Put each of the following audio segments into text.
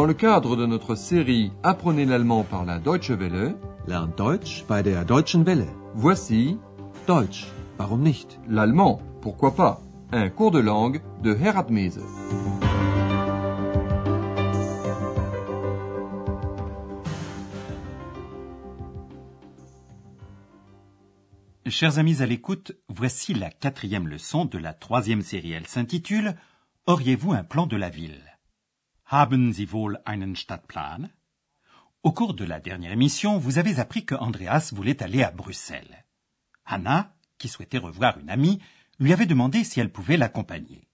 Dans le cadre de notre série Apprenez l'allemand par la Deutsche Welle, Deutsch bei der Deutschen Welle. voici Deutsch, warum nicht? l'allemand, pourquoi pas, un cours de langue de Herat Mese. Chers amis à l'écoute, voici la quatrième leçon de la troisième série. Elle s'intitule Auriez-vous un plan de la ville? Haben Sie wohl einen Stadtplan? Au cours de la dernière émission, vous avez appris que Andreas voulait aller à Bruxelles. Anna, qui souhaitait revoir une amie, lui avait demandé si elle pouvait l'accompagner.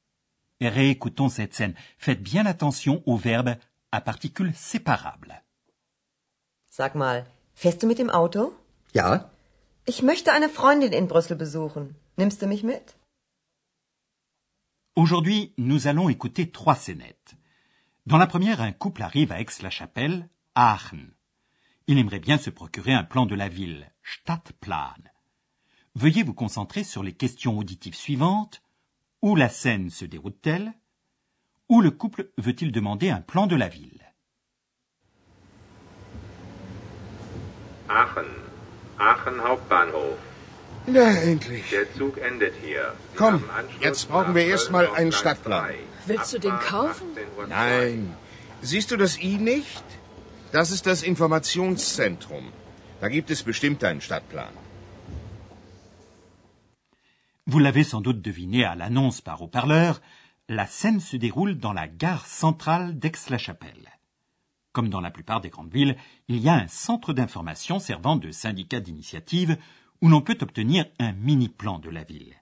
Réécoutons cette scène. Faites bien attention au verbe à particules séparables. Sag mal, fährst du mit dem Auto? Ja, Ich möchte eine Freundin in Brüssel besuchen. Nimmst du mich mit? Aujourd'hui, nous allons écouter trois scénettes. Dans la première, un couple arrive à Aix-la-Chapelle, Aachen. Il aimerait bien se procurer un plan de la ville, Stadtplan. Veuillez vous concentrer sur les questions auditives suivantes. Où la scène se déroule-t-elle? Où le couple veut-il demander un plan de la ville? Aachen. Aachen Hauptbahnhof. Na, endlich. Der Zug endet hier. Sie Komm, jetzt brauchen wir nach erst Köln mal auf einen Stadtplan. 3. Willst du den kaufen? 18.02 Uhr. Nein. Siehst du das I nicht? Das ist das Informationszentrum. Da gibt es bestimmt einen Stadtplan. Vous l'avez sans doute deviné à l'annonce par haut-parleur, la scène se déroule dans la gare centrale d'Aix-la-Chapelle. Comme dans la plupart des grandes villes, il y a un centre d'information servant de syndicat d'initiative où l'on peut obtenir un mini-plan de la ville.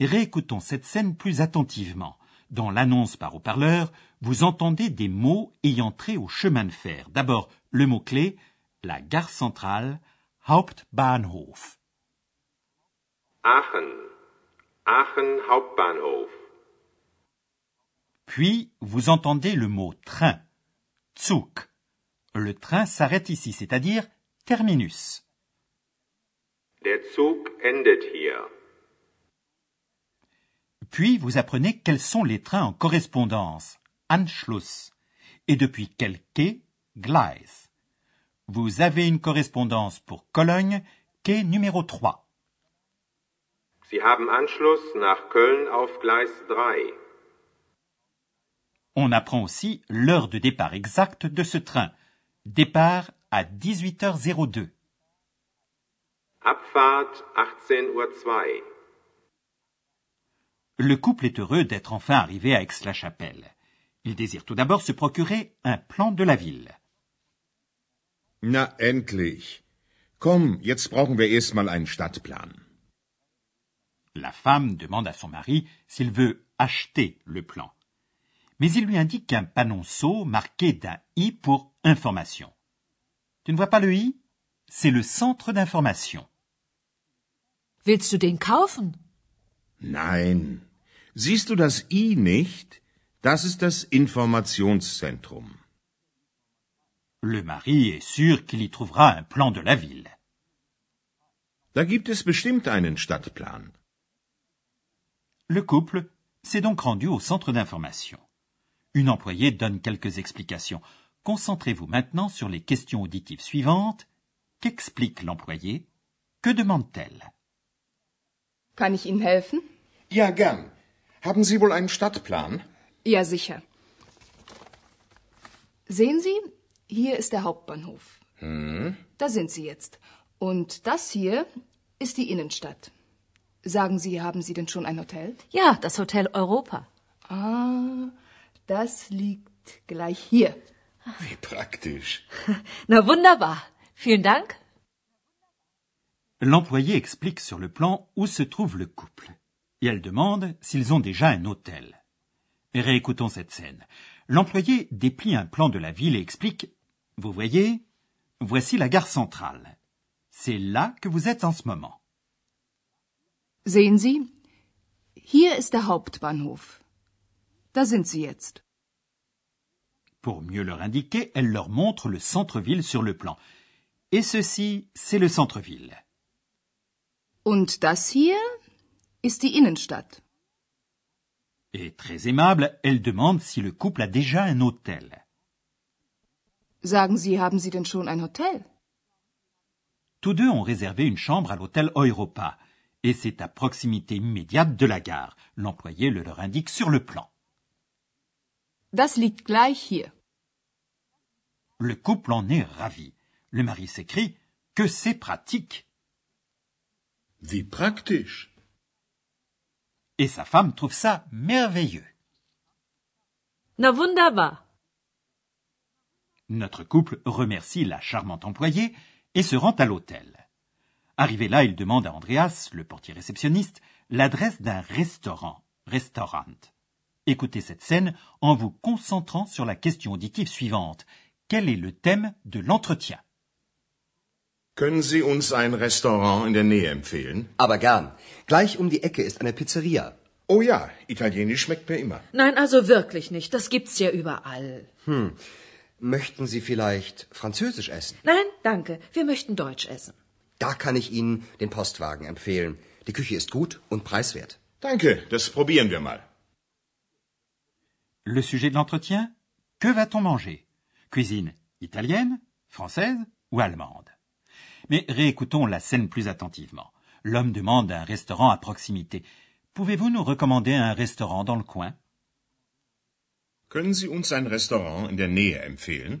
Et réécoutons cette scène plus attentivement. Dans l'annonce par haut-parleur, vous entendez des mots ayant trait au chemin de fer. D'abord, le mot-clé, la gare centrale, Hauptbahnhof. Aachen. Aachen Hauptbahnhof. Puis, vous entendez le mot train, Zug. Le train s'arrête ici, c'est-à-dire terminus. Der Zug endet hier. Puis, vous apprenez quels sont les trains en correspondance, Anschluss, et depuis quel quai, Gleis. Vous avez une correspondance pour Cologne, quai numéro 3. Sie haben Anschluss nach Köln auf Gleis 3. On apprend aussi l'heure de départ exacte de ce train. Départ à 18h02. Abfahrt 18.02 Uhr. Le couple est heureux d'être enfin arrivé à Aix-la-Chapelle. Il désire tout d'abord se procurer un plan de la ville. Na, endlich. Komm, jetzt brauchen wir erst mal einen Stadtplan. La femme demande à son mari s'il veut acheter le plan. Mais il lui indique un panonceau marqué d'un I pour information. Tu ne vois pas le I? C'est le centre d'information. Willst du den kaufen? Nein. Siehst du das I nicht? Das ist das Informationszentrum. Le mari est sûr qu'il y trouvera un plan de la ville. Da gibt es bestimmt einen Stadtplan. Le couple s'est donc rendu au centre d'information. Une employée donne quelques explications. Concentrez-vous maintenant sur les questions auditives suivantes. Qu'explique l'employé Que demande-t-elle Kann ich Ihnen helfen? Ja, gern. Haben Sie wohl einen Stadtplan? Ja, sicher. Sehen Sie, hier ist der Hauptbahnhof. Da sind Sie jetzt. Und das hier ist die Innenstadt. Sagen Sie, haben Sie denn schon ein Hotel? Ja, das Hotel Europa. Ah, das liegt gleich hier. Wie praktisch. Na wunderbar. Vielen Dank. L'employé explique sur le plan où se trouve le couple. Et elle demande s'ils ont déjà un hôtel. Réécoutons cette scène. L'employé déplie un plan de la ville et explique Vous voyez, voici la gare centrale. C'est là que vous êtes en ce moment. Sehen Sie, hier ist der Hauptbahnhof. Da sind Sie jetzt. Pour mieux leur indiquer, elle leur montre le centre-ville sur le plan. Et ceci, c'est le centre-ville. Und das hier ist die Innenstadt. Et très aimable, elle demande si le couple a déjà un hôtel. Sagen Sie, haben Sie denn schon ein Hotel? Tous deux ont réservé une chambre à l'hôtel Europa, et c'est à proximité immédiate de la gare. L'employé le leur indique sur le plan. Das liegt gleich hier. Le couple en est ravi. Le mari s'écrie que c'est pratique. Wie praktisch. Et sa femme trouve ça merveilleux. Na wunderbar. Notre couple remercie la charmante employée et se rend à l'hôtel. Arrivé là, il demande à Andreas, le portier réceptionniste, l'adresse d'un restaurant, restaurant. Écoutez cette scène en vous concentrant sur la question auditive suivante. Quel est le thème de l'entretien? Können Sie uns ein Restaurant in der Nähe empfehlen? Aber gern. Gleich um die Ecke ist eine Pizzeria. Oh ja, italienisch schmeckt mir immer. Nein, also wirklich nicht. Das gibt's ja überall. Hm. Möchten Sie vielleicht Französisch essen? Nein, danke. Wir möchten Deutsch essen. Da kann ich Ihnen den Postwagen empfehlen. Die Küche ist gut und preiswert. Danke, das probieren wir mal. Le sujet de l'entretien Que va-t-on manger Cuisine italienne, française ou allemande Mais réécoutons la scène plus attentivement. L'homme demande un restaurant à proximité. Pouvez-vous nous recommander un restaurant dans le coin? Können Sie uns ein Restaurant in der Nähe empfehlen?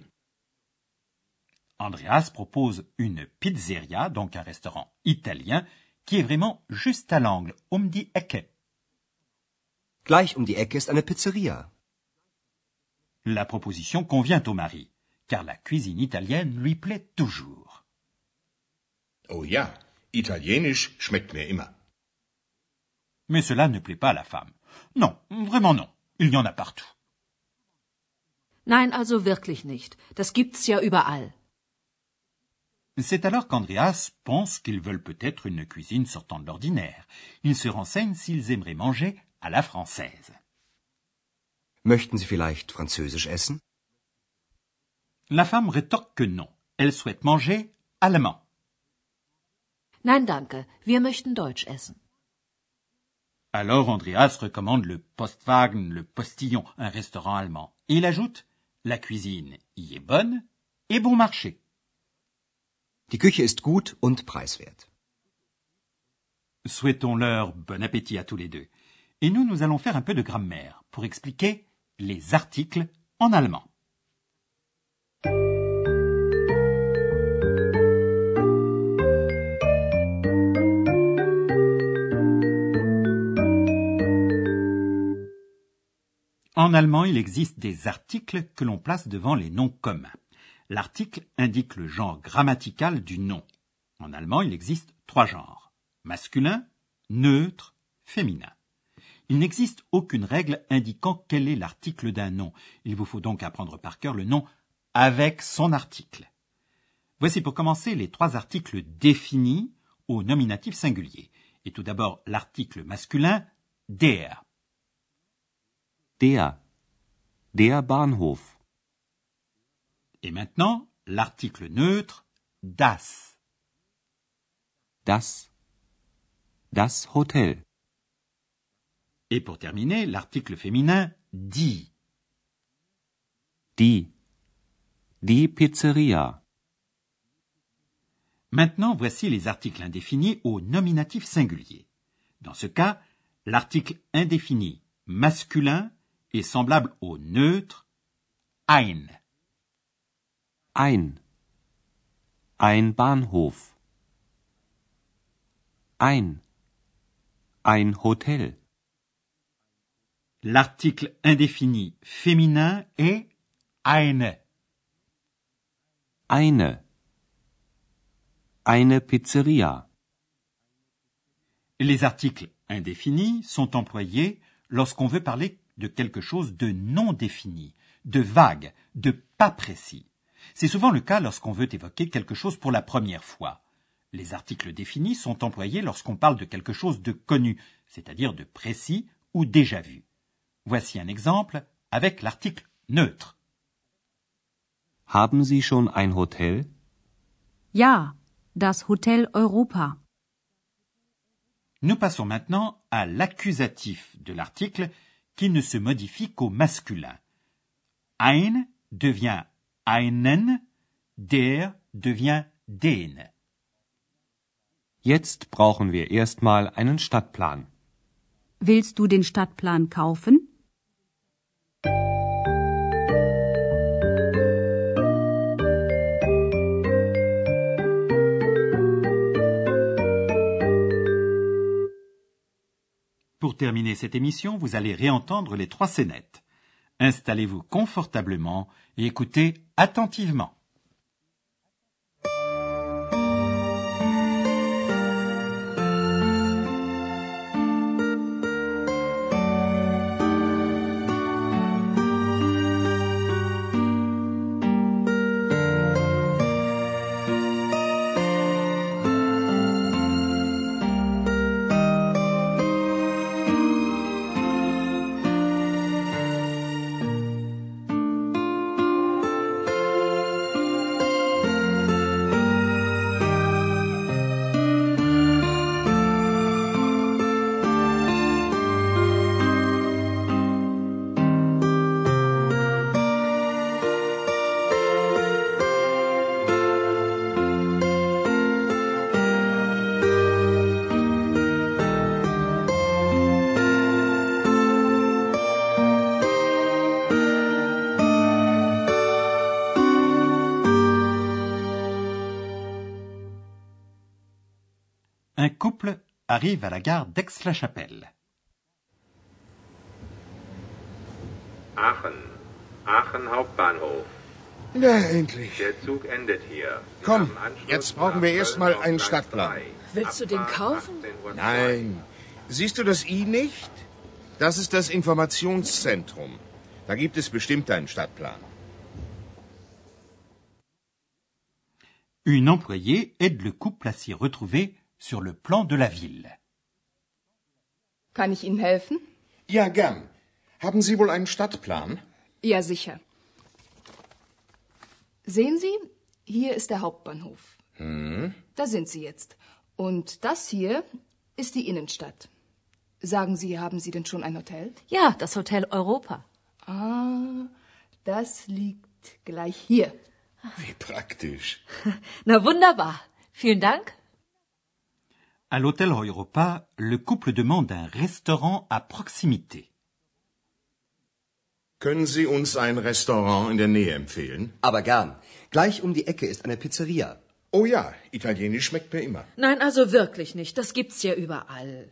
Andreas propose une pizzeria, donc un restaurant italien, qui est vraiment juste à l'angle, um die Ecke. Gleich um die Ecke ist eine Pizzeria. La proposition convient au mari, car la cuisine italienne lui plaît toujours. Oh ja, italienisch schmeckt mir immer. Mais cela ne plaît pas à la femme. Non, vraiment non. Il y en a partout. Nein, also wirklich nicht. Das gibt's ja überall. C'est alors qu'Andreas pense qu'ils veulent peut-être une cuisine sortant de l'ordinaire. Il se renseigne s'ils aimeraient manger à la française. Möchten Sie vielleicht Französisch essen? La femme rétorque que non. Elle souhaite manger allemand. Nein, danke. Wir möchten Deutsch essen. Alors Andreas recommande le Postwagen, le postillon, un restaurant allemand. Et il ajoute La cuisine y est bonne et bon marché. Die Küche ist gut und preiswert. Souhaitons-leur bon appétit à tous les deux. Et nous, nous allons faire un peu de grammaire pour expliquer les articles en allemand. En allemand, il existe des articles que l'on place devant les noms communs. L'article indique le genre grammatical du nom. En allemand, il existe trois genres. Masculin, neutre, féminin. Il n'existe aucune règle indiquant quel est l'article d'un nom. Il vous faut donc apprendre par cœur le nom avec son article. Voici pour commencer les trois articles définis au nominatif singulier. Et tout d'abord l'article masculin der. Der. Der Bahnhof. Et maintenant l'article neutre das. Das. Das Hotel. Et pour terminer, l'article féminin die. Die. Die Pizzeria. Maintenant, voici les articles indéfinis au nominatif singulier. Dans ce cas, l'article indéfini masculin est semblable au neutre ein. Ein. Ein Bahnhof. Ein. Ein Hotel. L'article indéfini féminin est eine. Eine. Eine Pizzeria. Les articles indéfinis sont employés lorsqu'on veut parler de quelque chose de non défini, de vague, de pas précis. C'est souvent le cas lorsqu'on veut évoquer quelque chose pour la première fois. Les articles définis sont employés lorsqu'on parle de quelque chose de connu, c'est-à-dire de précis ou déjà vu. Voici un exemple avec l'article neutre. Haben Sie schon ein Hotel? Ja, das Hotel Europa. Nous passons maintenant à l'accusatif de l'article qui ne se modifie qu'au masculin. Ein devient einen, der devient den. Jetzt brauchen wir erstmal einen Stadtplan. Willst du den Stadtplan kaufen? Terminer cette émission, vous allez réentendre les trois scénettes. Installez-vous confortablement et écoutez attentivement. Arrive à la gare d'Aix-la-Chapelle. Aachen. Aachen Hauptbahnhof. Na, endlich. Der Zug endet hier. Komm, jetzt brauchen wir erstmal einen Stadtplan. 3. Willst du den kaufen? 18.02 Uhr. Nein. Siehst du das I nicht? Das ist das Informationszentrum. Da gibt es bestimmt einen Stadtplan. Une employée aide le couple à s'y retrouver sur le plan de la ville. Kann ich Ihnen helfen? Ja, gern. Haben Sie wohl einen Stadtplan? Ja, sicher. Sehen Sie, hier ist der Hauptbahnhof. Da sind Sie jetzt. Und das hier ist die Innenstadt. Sagen Sie, haben Sie denn schon ein Hotel? Ja, das Hotel Europa. Ah, das liegt gleich hier. Wie praktisch. Na wunderbar. Vielen Dank. À l'hôtel Europa, le couple demande un restaurant à proximité. Können Sie uns ein Restaurant in der Nähe empfehlen? Aber gern. Gleich um die Ecke ist eine Pizzeria. Oh ja, Italienisch schmeckt mir immer. Nein, also wirklich nicht. Das gibt's ja überall.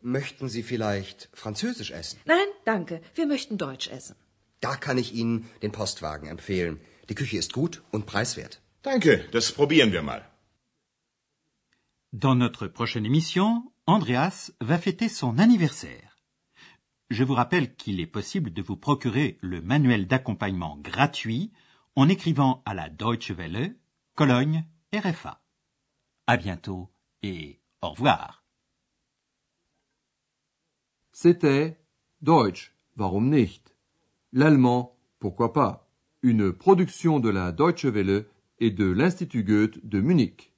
Möchten Sie vielleicht Französisch essen? Nein, danke. Wir möchten Deutsch essen. Da kann ich Ihnen den Postwagen empfehlen. Die Küche ist gut und preiswert. Danke, das probieren wir mal. Dans notre prochaine émission, Andreas va fêter son anniversaire. Je vous rappelle qu'il est possible de vous procurer le manuel d'accompagnement gratuit en écrivant à la Deutsche Welle, Cologne, RFA. À bientôt et au revoir. C'était Deutsch, warum nicht? L'allemand, pourquoi pas? Une production de la Deutsche Welle et de l'Institut Goethe de Munich.